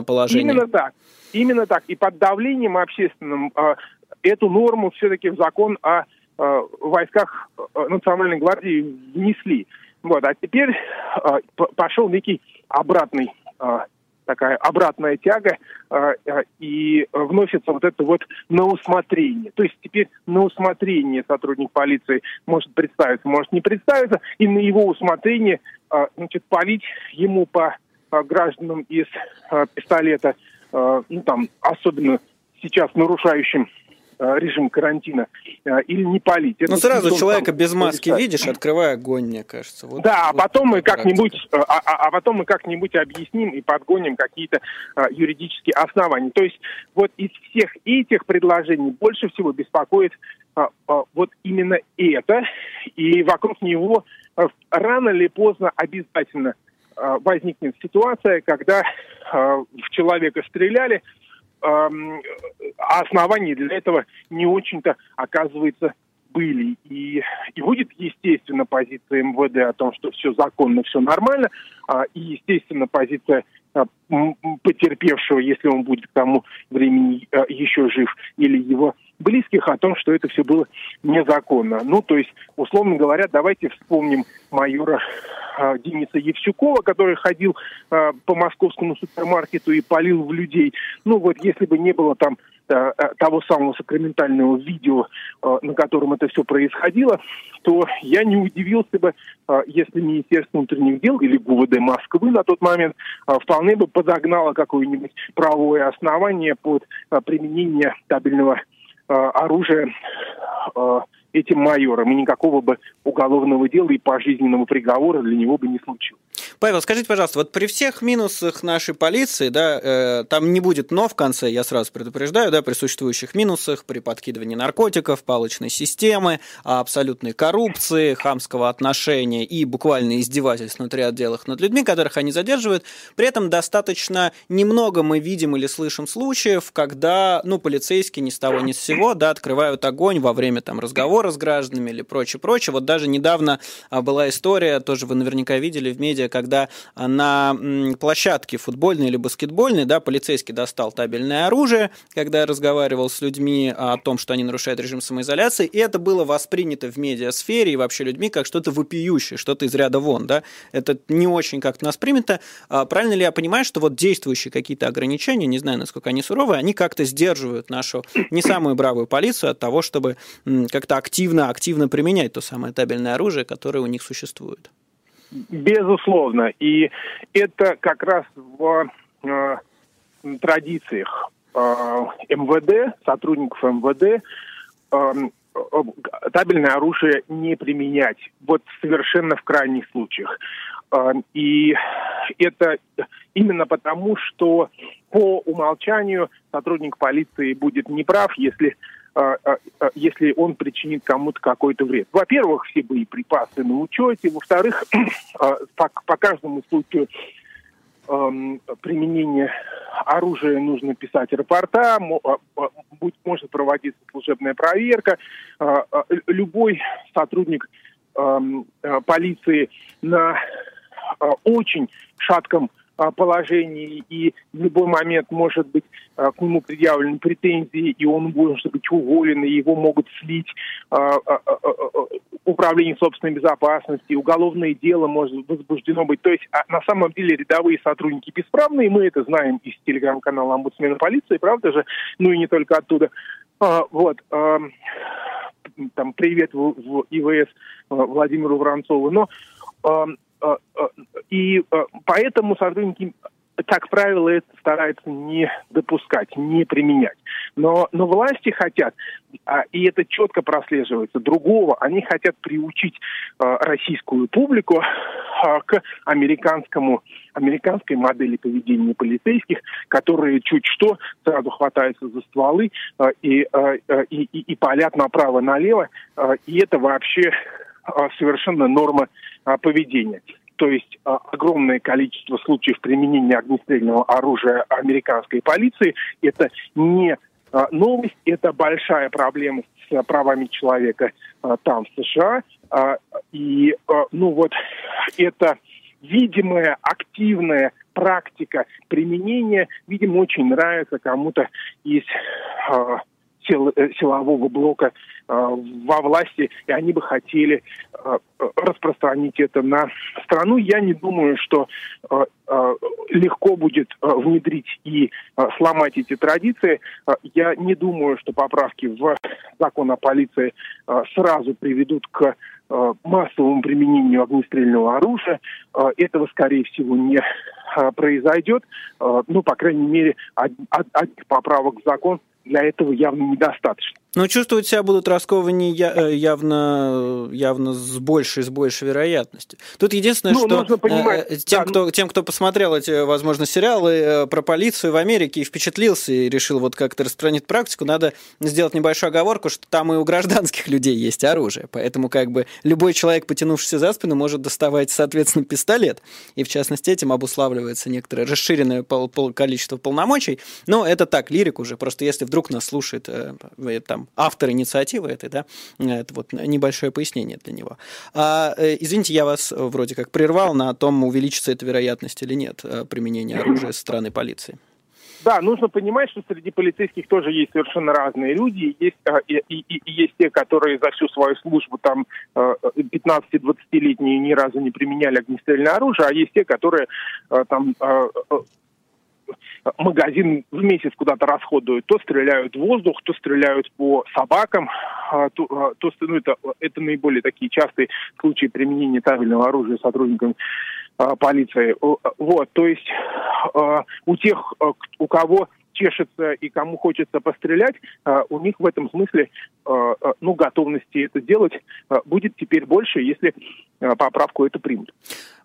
положения. Именно так. Именно так. И под давлением общественным эту норму все-таки в закон о войсках Национальной гвардии внесли. Вот, а теперь э, пошел некий обратный э, такая обратная тяга, э, и вносится вот это вот на усмотрение. То есть теперь на усмотрение сотрудник полиции может представиться, может не представиться, и на его усмотрение, э, значит, палить ему по э, гражданам из э, пистолета, э, ну там, особенно сейчас нарушающим режим карантина э, или не палить. ну сразу человека без маски решать. видишь, открывая огонь, мне кажется. Вот, да, а вот потом мы как-нибудь, а, а, а потом мы как-нибудь объясним и подгоним какие-то а, юридические основания. То есть вот из всех этих предложений больше всего беспокоит а, а, вот именно это, и вокруг него а, рано или поздно обязательно возникнет ситуация, когда в человека стреляли, а оснований для этого не очень-то, оказывается, были. И, и будет, естественно, позиция МВД о том, что все законно, все нормально, а, и, естественно, позиция а, потерпевшего, если он будет к тому времени а, еще жив, или его близких о том, что это все было незаконно. Ну, то есть, условно говоря, давайте вспомним майора э, Дениса Евсюкова, который ходил э, по московскому супермаркету и полил в людей. Ну, вот если бы не было там э, того самого сакраментального видео, на котором это все происходило, то я не удивился бы, если Министерство внутренних дел или ГУВД Москвы на тот момент вполне бы подогнало какое-нибудь правовое основание под применение табельного оружие э, этим майором, и никакого бы уголовного дела и пожизненного приговора для него бы не случилось. Павел, скажите, пожалуйста, вот при всех минусах нашей полиции, да, э, там не будет «но» в конце, я сразу предупреждаю, да, при существующих минусах, при подкидывании наркотиков, палочной системы, абсолютной коррупции, хамского отношения и буквально издевательств внутри отделов над людьми, которых они задерживают, при этом достаточно немного мы видим или слышим случаев, когда, ну, полицейские ни с того ни с сего, да, открывают огонь во время там разговора с гражданами или прочее, прочее. Вот даже недавно а, была история, тоже вы наверняка видели в медиа, когда когда на площадке футбольной или баскетбольной, да, полицейский достал табельное оружие, когда разговаривал с людьми о том, что они нарушают режим самоизоляции, и это было воспринято в медиасфере и вообще людьми как что-то вопиющее, что-то из ряда вон, да, это не очень как-то нас принято. А правильно ли я понимаю, что вот действующие какие-то ограничения, не знаю, насколько они суровые, они как-то сдерживают нашу не самую бравую полицию от того, чтобы как-то активно, активно применять то самое табельное оружие, которое у них существует? Безусловно. И это как раз в э, традициях э, МВД, сотрудников МВД, э, табельное оружие не применять. Вот совершенно в крайних случаях. Э, и это именно потому, что по умолчанию сотрудник полиции будет неправ, если если он причинит кому-то какой-то вред. Во-первых, все боеприпасы на учете. Во-вторых, (clears throat) по, каждому случаю применения оружие нужно писать рапорта, может проводиться служебная проверка. Любой сотрудник полиции на очень шатком а, положении, и в любой момент может быть а, к нему предъявлены претензии, и он может быть уволен, и его могут слить а, управление собственной безопасности, уголовное дело может возбуждено быть. То есть на самом деле рядовые сотрудники бесправные, мы это знаем из телеграм-канала омбудсмена полиции, правда же, ну и не только оттуда. Вот там привет в, ИВС Владимиру Воронцову. Но и э, поэтому сотрудники как правило, это стараются не допускать, не применять. Но, но власти хотят, а, и это четко прослеживается, другого. Они хотят приучить российскую публику к американскому, американской модели поведения полицейских, которые чуть что сразу хватаются за стволы и, и, и, и палят направо-налево. И это вообще совершенно норма а, поведения. То есть а, огромное количество случаев применения огнестрельного оружия американской полиции – это не а, новость, это большая проблема с правами человека там, в США. И, ну вот, это видимая, активная практика применения, видимо, очень нравится кому-то из сил, э, силового блока Э, во власти, и они бы хотели э, распространить это на страну. Я не думаю, что легко будет внедрить и сломать эти традиции. Я не думаю, что поправки в закон о полиции сразу приведут к массовому применению огнестрельного оружия. Этого, скорее всего, не произойдет. Ну, по крайней мере, одних поправок в закон для этого явно недостаточно. Но чувствовать себя будут раскованнее э, явно, явно с большей, с большей вероятностью. Тут единственное, ну, что э, тем, да, кто, ну... тем, кто посмотрел эти, возможно, сериалы э, про полицию в Америке и впечатлился, и решил вот как-то распространить практику, надо сделать небольшую оговорку, что там и у гражданских (laughs) людей есть оружие. Поэтому как бы любой человек, потянувшийся за спину, может доставать, соответственно, пистолет. И в частности этим обуславливается некоторое расширенное пол пол количество полномочий. Но это так, лирик уже. Просто если вдруг нас слушает там там автор инициативы этой, да, это вот небольшое пояснение для него. А, э, извините, я вас вроде как прервал на том, увеличится эта вероятность или нет э, применения оружия со стороны полиции. Да, нужно понимать, что среди полицейских тоже есть совершенно разные люди. Есть а, и, и, и есть те, которые за всю свою службу там 15-20-летние ни разу не применяли огнестрельное оружие, а есть те, которые там магазин в месяц куда-то расходуют, то стреляют в воздух, то стреляют по собакам, а, то, а, то ну, это, это наиболее такие частые случаи применения табельного оружия сотрудниками а, полиции. Вот, то есть у тех, у кого чешется и кому хочется пострелять, у них в этом смысле ну, готовности это делать будет теперь больше, если поправку это примут.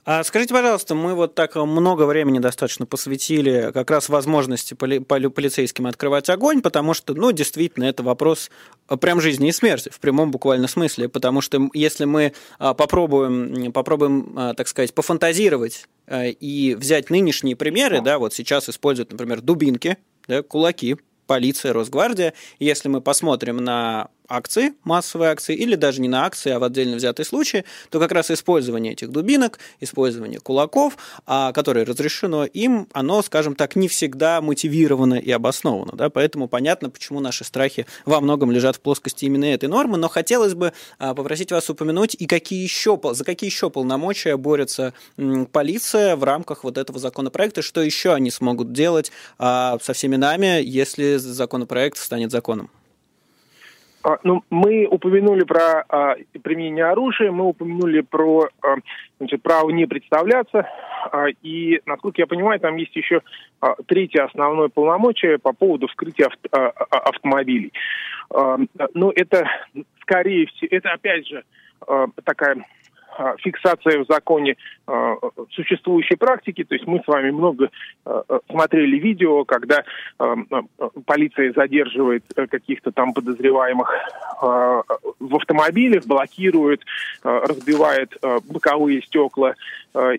А скажите, пожалуйста, мы вот так много времени достаточно посвятили как раз возможности поли полицейским открывать огонь, потому что, ну, действительно, это вопрос э, прям жизни и смерти, в прямом буквально смысле, потому что если мы а, попробуем, попробуем а, так сказать, пофантазировать и взять нынешние примеры, да, вот сейчас используют, например, дубинки, да, кулаки, полиция, Росгвардия. Если мы посмотрим на акции, массовые акции, или даже не на акции, а в отдельно взятые случаи, то как раз использование этих дубинок, использование кулаков, а, которое разрешено им, оно, скажем так, не всегда мотивировано и обосновано. Да? Поэтому понятно, почему наши страхи во многом лежат в плоскости именно этой нормы. Но хотелось бы а, попросить вас упомянуть, и какие еще, за какие еще полномочия борется полиция в рамках вот этого законопроекта, что еще они смогут делать а, со всеми нами, если законопроект станет законом. А, ну, мы упомянули про а, применение оружия, мы упомянули про а, значит, право не представляться, а, и, насколько я понимаю, там есть еще а, третье основное полномочие по поводу вскрытия авто, а, а, автомобилей. А, ну, это, скорее всего, это, опять же, а, такая фиксация в законе а, существующей практики. То есть мы с вами много а, смотрели видео, когда полиция задерживает э, каких-то там подозреваемых в автомобилях, блокирует, разбивает боковые стекла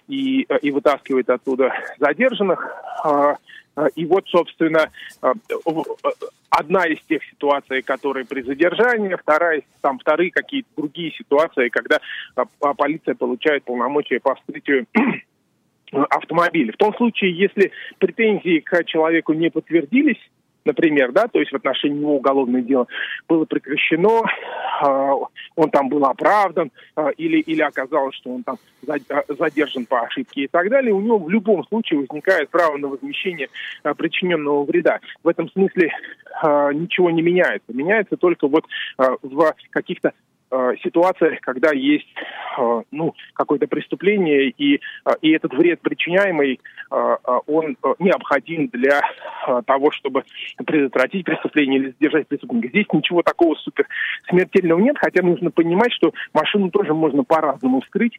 и, и вытаскивает оттуда задержанных. И вот, собственно, одна из тех ситуаций, которые при задержании, вторая, там вторые какие-то другие ситуации, когда полиция получает полномочия по вскрытию (clears throat) автомобиля. В том случае, если претензии к человеку не подтвердились, например, да, то есть в отношении него уголовное дело было прекращено, э, он там был оправдан, э, или, или оказалось, что он там задержан по ошибке и так далее, у него в любом случае возникает право на возмещение причиненного вреда. В этом смысле ничего не меняется. Меняется только вот в каких-то ситуациях, когда есть э, ну, какое-то преступление, и, э, и этот вред причиняемый, он необходим для того, чтобы предотвратить преступление или задержать преступника. Здесь ничего такого супер смертельного нет, хотя нужно понимать, что машину тоже можно по-разному вскрыть.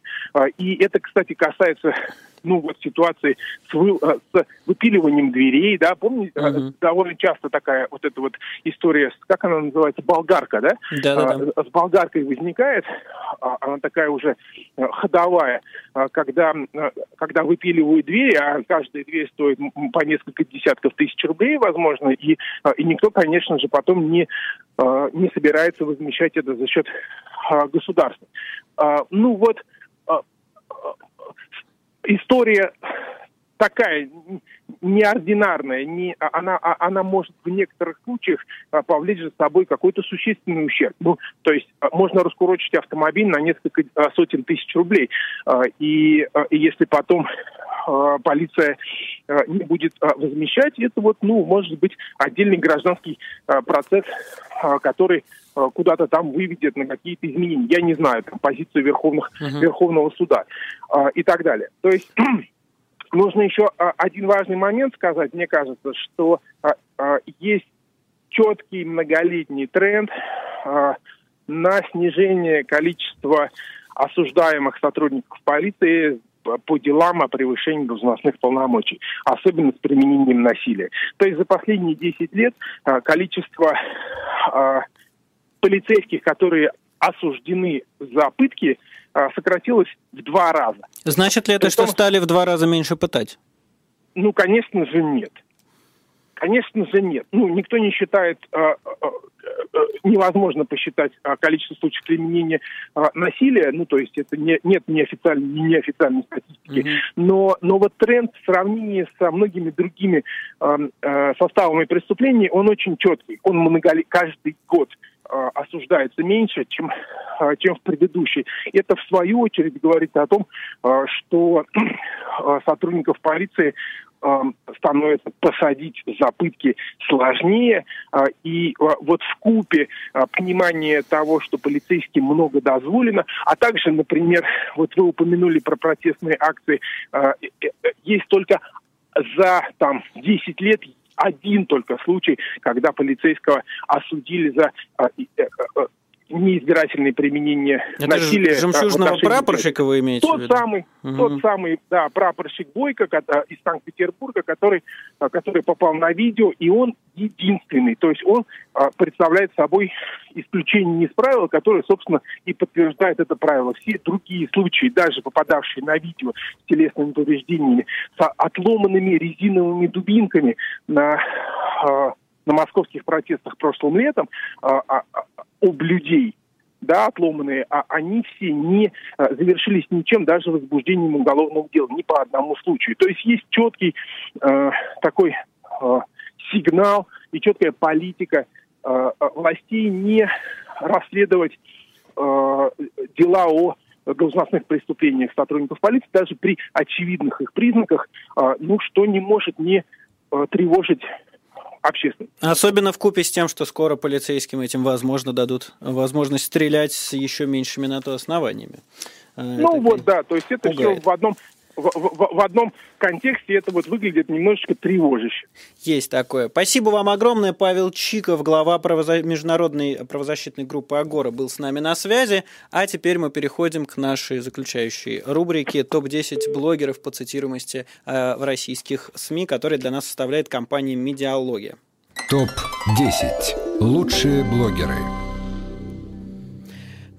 И это, кстати, касается ну вот ситуации с, вы, с выпиливанием дверей, да, помните, uh-huh. довольно часто такая вот эта вот история, как она называется, болгарка, да? Да-да-да. С болгаркой возникает, а, она такая уже э, ходовая, а, когда, э, когда выпиливают двери, а каждая дверь стоит по несколько десятков тысяч рублей, возможно, и, а, и никто, конечно же, потом не, не собирается возмещать это за счет государства. Ну вот, история такая неординарная, не, а она, а, она может в некоторых случаях а, повлечь за собой какой-то существенный ущерб. Ну, то есть можно раскурочить автомобиль на несколько сотен тысяч рублей. И, и если потом полиция не будет возмещать, это вот, ну, может быть, отдельный гражданский процесс, который куда-то там выведет на какие-то изменения. Я не знаю, там, позицию Верховных, uh-huh. Верховного суда и так далее. То есть (clears throat) Нужно еще один важный момент сказать. Мне кажется, что есть четкий многолетний тренд на снижение количества осуждаемых сотрудников полиции по делам о превышении должностных полномочий, особенно с применением насилия. То есть за последние 10 лет количество полицейских, которые осуждены за пытки, сократилось в два раза. Значит ли это, Притом, что стали в два раза меньше пытать? Ну, конечно же, нет. Конечно же, нет. Ну, никто не считает, э, э, э, невозможно посчитать количество случаев применения э, насилия, ну, то есть это не, нет неофициальной, неофициальной статистики, mm-hmm. но, но вот тренд в сравнении со многими другими составами преступлений, он очень четкий. Он многолет, каждый год осуждается меньше, чем, чем в предыдущей. Это, в свою очередь, говорит о том, что (clears throat) сотрудников полиции становится посадить за пытки сложнее. И вот в купе понимание того, что полицейским много дозволено, а также, например, вот вы упомянули про протестные акции, есть только за там 10 лет один только случай, когда полицейского осудили за а, э, э, неизбирательное применение Это насилия. Жемчужного прапорщика вы имеете тот в виду? Самый, угу. Тот самый, да, прапорщик Бойко из Санкт-Петербурга, который, а, который попал на видео, и он единственный. То есть он а, представляет собой исключение из правила, которое, собственно, и подтверждает это правило. Все другие случаи, даже попадавшие на видео с телесными повреждениями, с отломанными резиновыми дубинками на а, на московских протестах прошлым летом а, а, а, об людей, да, отломанные, а они все не а, завершились ничем, даже возбуждением уголовного дела, ни по одному случаю. То есть есть четкий э, такой э, сигнал и четкая политика э, властей не расследовать э, дела о должностных преступлениях сотрудников полиции, даже при очевидных их признаках, ну, что не может не тревожить общественность. Особенно в купе с тем, что скоро полицейским этим, возможно, дадут возможность стрелять с еще меньшими на то основаниями. Э, ну это вот, да, то есть это пугает. все в одном в, в, в одном контексте это вот выглядит немножечко тревожище. Есть такое. Спасибо вам огромное. Павел Чиков, глава правоза... международной правозащитной группы «Агора» был с нами на связи. А теперь мы переходим к нашей заключающей рубрике «Топ-10 блогеров по цитируемости э, в российских СМИ», которые для нас составляет компания «Медиалогия». Топ-10. Лучшие блогеры.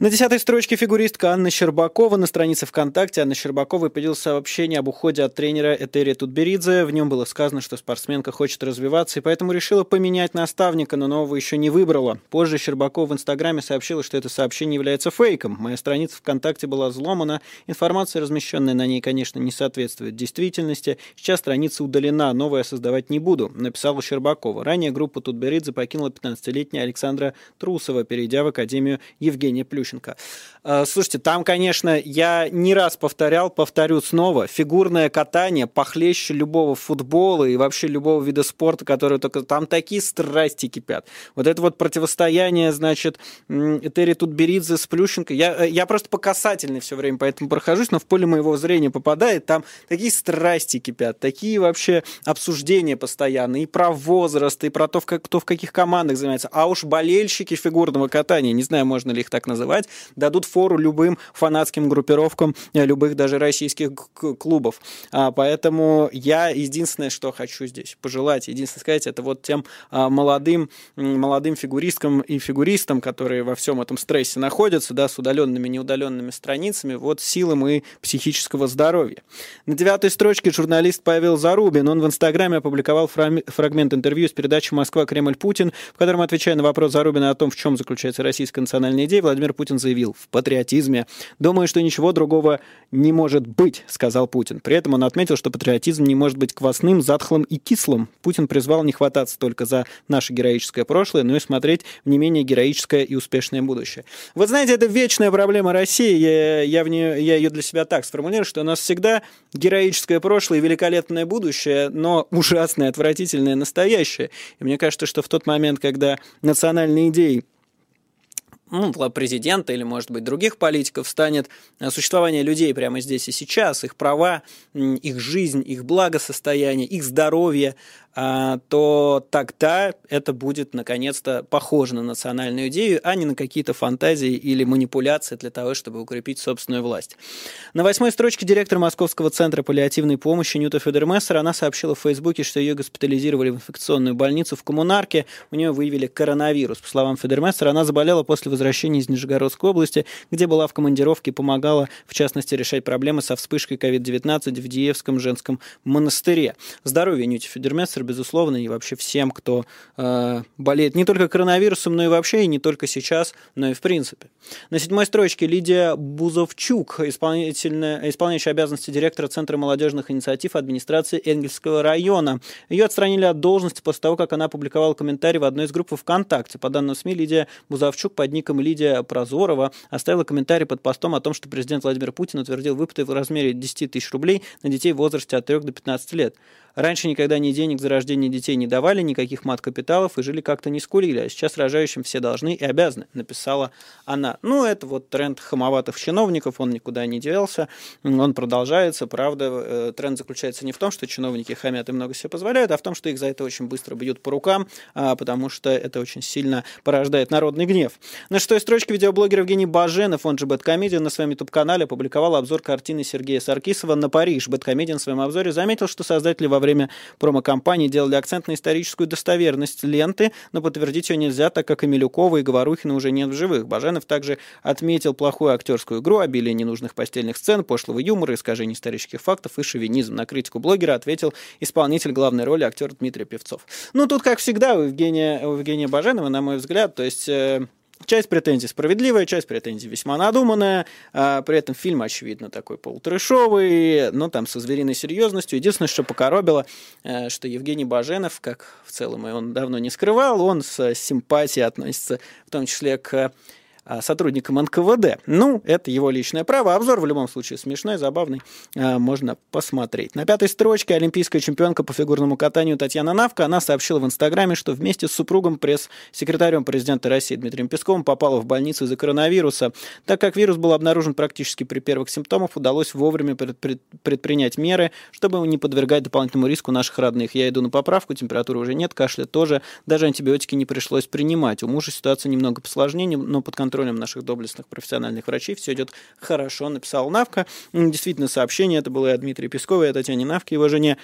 На десятой строчке фигуристка Анна Щербакова на странице ВКонтакте. Анна Щербакова появилось сообщение об уходе от тренера Этери Тутберидзе. В нем было сказано, что спортсменка хочет развиваться и поэтому решила поменять наставника, но нового еще не выбрала. Позже Щербакова в Инстаграме сообщила, что это сообщение является фейком. Моя страница ВКонтакте была взломана. Информация, размещенная на ней, конечно, не соответствует действительности. Сейчас страница удалена, новое создавать не буду, написала Щербакова. Ранее группу Тутберидзе покинула 15-летняя Александра Трусова, перейдя в Академию Евгения Плющ Ющенко. А, слушайте, там, конечно, я не раз повторял, повторю снова, фигурное катание похлеще любого футбола и вообще любого вида спорта, который только... Там такие страсти кипят. Вот это вот противостояние, значит, Этери Тутберидзе с Плющенко. Я, э, я просто по касательной все время поэтому прохожусь, но в поле моего зрения попадает, там такие страсти кипят, такие вообще обсуждения постоянно и про возраст, и про то, кто в каких командах занимается. А уж болельщики фигурного катания, не знаю, можно ли их так называть, организовать, дадут фору любым фанатским группировкам э, любых даже российских клубов. А, поэтому я единственное, что хочу здесь пожелать, единственное сказать, это вот тем а, молодым, молодым фигуристкам и фигуристам, которые во всем этом стрессе находятся, да, с удаленными, неудаленными страницами, вот силам и психического здоровья. На девятой строчке журналист Павел Зарубин, он в Инстаграме опубликовал фрагмент интервью с передачи «Москва, Кремль, Путин», в котором, отвечая на вопрос Зарубина о том, в чем заключается российская национальная идея, Владимир Путин заявил, в патриотизме. Думаю, что ничего другого не может быть, сказал Путин. При этом он отметил, что патриотизм не может быть квасным, затхлым и кислым. Путин призвал не хвататься только за наше героическое прошлое, но и смотреть в не менее героическое и успешное будущее. Вот знаете, это вечная проблема России. Я, я, в нее, я ее для себя так сформулирую, что у нас всегда героическое прошлое и великолепное будущее, но ужасное, отвратительное настоящее. И мне кажется, что в тот момент, когда национальные идеи ну, президента или, может быть, других политиков станет э, существование людей прямо здесь и сейчас, их права, их жизнь, их благосостояние, их здоровье, то тогда это будет наконец-то похоже на национальную идею, а не на какие-то фантазии или манипуляции для того, чтобы укрепить собственную власть. На восьмой строчке директор Московского центра паллиативной помощи Нюта Федермессер, она сообщила в Фейсбуке, что ее госпитализировали в инфекционную больницу в Коммунарке, у нее выявили коронавирус. По словам Федермессера, она заболела после возвращения из Нижегородской области, где была в командировке и помогала, в частности, решать проблемы со вспышкой COVID-19 в Диевском женском монастыре. Здоровье Нюти Федермессер спонсор, безусловно, и вообще всем, кто э, болеет не только коронавирусом, но и вообще, и не только сейчас, но и в принципе. На седьмой строчке Лидия Бузовчук, исполняющая обязанности директора Центра молодежных инициатив администрации Энгельского района. Ее отстранили от должности после того, как она опубликовала комментарий в одной из групп ВКонтакте. По данным СМИ, Лидия Бузовчук под ником Лидия Прозорова оставила комментарий под постом о том, что президент Владимир Путин утвердил выплаты в размере 10 тысяч рублей на детей в возрасте от 3 до 15 лет. Раньше никогда ни денег за рождение детей не давали, никаких мат-капиталов и жили как-то не скулили, а сейчас рожающим все должны и обязаны, написала она. Ну, это вот тренд хамоватых чиновников, он никуда не делся, он продолжается, правда, э, тренд заключается не в том, что чиновники хамят и много себе позволяют, а в том, что их за это очень быстро бьют по рукам, а, потому что это очень сильно порождает народный гнев. На шестой строчке видеоблогер Евгений Баженов, он же Бэткомедиан, на своем YouTube-канале опубликовал обзор картины Сергея Саркисова на Париж. Бэткомедиан в своем обзоре заметил, что создатели во время промо-компании делали акцент на историческую достоверность ленты, но подтвердить ее нельзя, так как и Милюкова, и Говорухина уже нет в живых. Баженов также отметил плохую актерскую игру, обилие ненужных постельных сцен, пошлого юмора, искажение исторических фактов и шовинизм. На критику блогера ответил исполнитель главной роли актер Дмитрий Певцов. Ну, тут, как всегда, у Евгения, у Евгения Баженова, на мой взгляд, то есть э, Часть претензий справедливая, часть претензий весьма надуманная. А при этом фильм, очевидно, такой полутрешовый, но там со звериной серьезностью. Единственное, что покоробило, э, что Евгений Баженов, как в целом и он давно не скрывал, он с симпатией относится в том числе к а, сотрудникам НКВД. Ну, это его личное право. Обзор в любом случае смешной, забавный. А, можно посмотреть. На пятой строчке олимпийская чемпионка по фигурному катанию Татьяна Навка. Она сообщила в Инстаграме, что вместе с супругом пресс-секретарем президента России Дмитрием Песковым попала в больницу из-за коронавируса. Так как вирус был обнаружен практически при первых симптомах, удалось вовремя предпринять меры, чтобы не подвергать дополнительному риску наших родных. Я иду на поправку, температуры уже нет, кашля тоже. Даже антибиотики не пришлось принимать. У мужа ситуация немного посложнее, но под контролем контролем наших доблестных профессиональных врачей все идет хорошо, написал Навка. Действительно, сообщение это было и от Дмитрия Пескова, и от Татьяны Навки, его жене.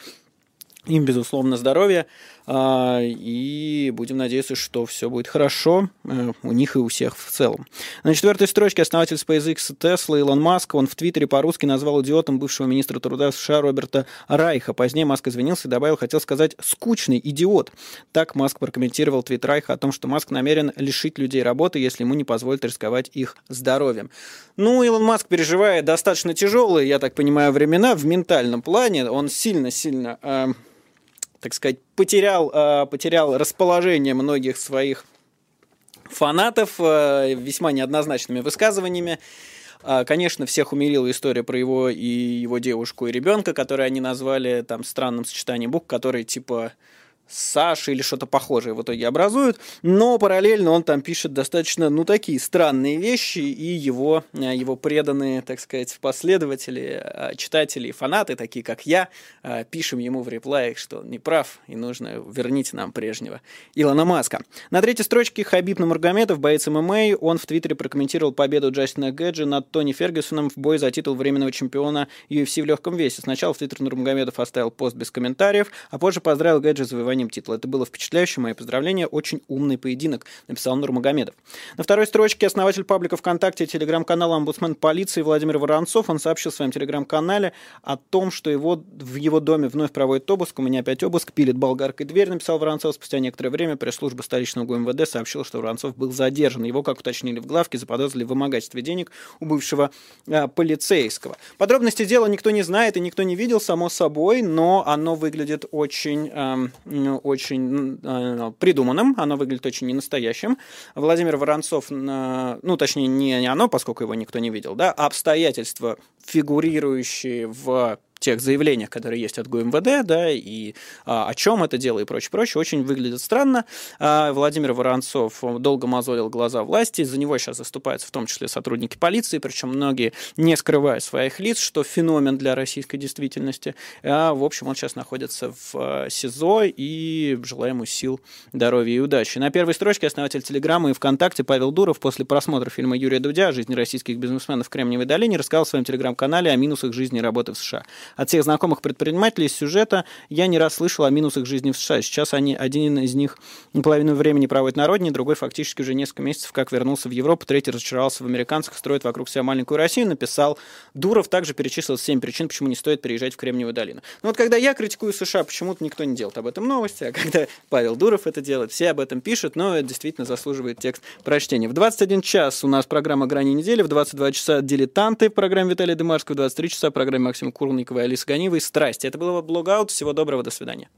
Им, безусловно, здоровья. А, и будем надеяться, что все будет хорошо э, у них и у всех в целом. На четвертой строчке основатель SpaceX Tesla Илон Маск, он в Твиттере по-русски назвал идиотом бывшего министра труда США Роберта Райха. Позднее Маск извинился и добавил, хотел сказать «скучный идиот». Так Маск прокомментировал твит Райха о том, что Маск намерен лишить людей работы, если ему не позволят рисковать их здоровьем. Ну, Илон Маск переживает достаточно тяжелые, я так понимаю, времена в ментальном плане. Он сильно-сильно, э, так сказать, потерял, э, потерял расположение многих своих фанатов э, весьма неоднозначными высказываниями. Э, конечно, всех умилила история про его и его девушку и ребенка, которые они назвали там странным сочетанием букв, которые типа Саши или что-то похожее в итоге образуют, но параллельно он там пишет достаточно, ну, такие странные вещи, и его, э, его преданные, так сказать, последователи, э, читатели и фанаты, такие как я, э, пишем ему в реплаях, что он не прав, и нужно вернить нам прежнего Илона Маска. На третьей строчке Хабиб Нурмагомедов, боец ММА, он в Твиттере прокомментировал победу Джастина Гэджи над Тони Фергюсоном в бой за титул временного чемпиона UFC в легком весе. Сначала в Твиттер Нурмагомедов оставил пост без комментариев, а позже поздравил Гэджи с завоеванием титула. Это было впечатляюще, мои поздравления, очень умный поединок, написал Нурмагомедов. На второй строчке основатель паблика ВКонтакте и телеграм-канала «Омбудсмен полиции» Владимир Воронцов, он сообщил в своем телеграм-канале о том, что его, в его доме вновь проводит обыск, у меня опять обыск, пилит болгаркой дверь, написал Воронцов. Спустя некоторое время пресс-служба столичного ГУМВД сообщила, что Воронцов был задержан. Его, как уточнили в главке, заподозрили в вымогательстве денег у бывшего э, полицейского. Подробности дела никто не знает и никто не видел, само собой, но оно выглядит очень, э, очень э, придуманным, оно выглядит очень ненастоящим. Владимир Воронцов, ну, точнее, не, не оно, поскольку его никто не видел, да, а обстоятельства, фигурирующие в тех заявлениях, которые есть от ГУМВД, да, и а, о чем это дело и прочее, прочее, очень выглядит странно. А, Владимир Воронцов долго мозолил глаза власти, за него сейчас заступаются в том числе сотрудники полиции, причем многие не скрывая своих лиц, что феномен для российской действительности. А, в общем, он сейчас находится в а, СИЗО, и желаем ему сил, здоровья и удачи. На первой строчке основатель Телеграма и ВКонтакте Павел Дуров после просмотра фильма Юрия Дудя о жизни российских бизнесменов в Кремниевой долине рассказал в своем Телеграм-канале о минусах жизни и работы в США. От всех знакомых предпринимателей из сюжета я не раз слышал о минусах жизни в США. Сейчас они, один из них половину времени проводит на родине, другой фактически уже несколько месяцев как вернулся в Европу, третий разочаровался в американцах, строит вокруг себя маленькую Россию, написал. Дуров также перечислил 7 причин, почему не стоит переезжать в Кремниевую долину. Но вот когда я критикую США, почему-то никто не делает об этом новости, а когда Павел Дуров это делает, все об этом пишут, но это действительно заслуживает текст прочтения. В 21 час у нас программа «Грани недели», в 22 часа «Дилетанты» в программе Виталия Дымарского, в 23 часа в программе Максима Курникова и Алиса Ганивой «Страсти». Это было Блогаут. Всего доброго, до свидания.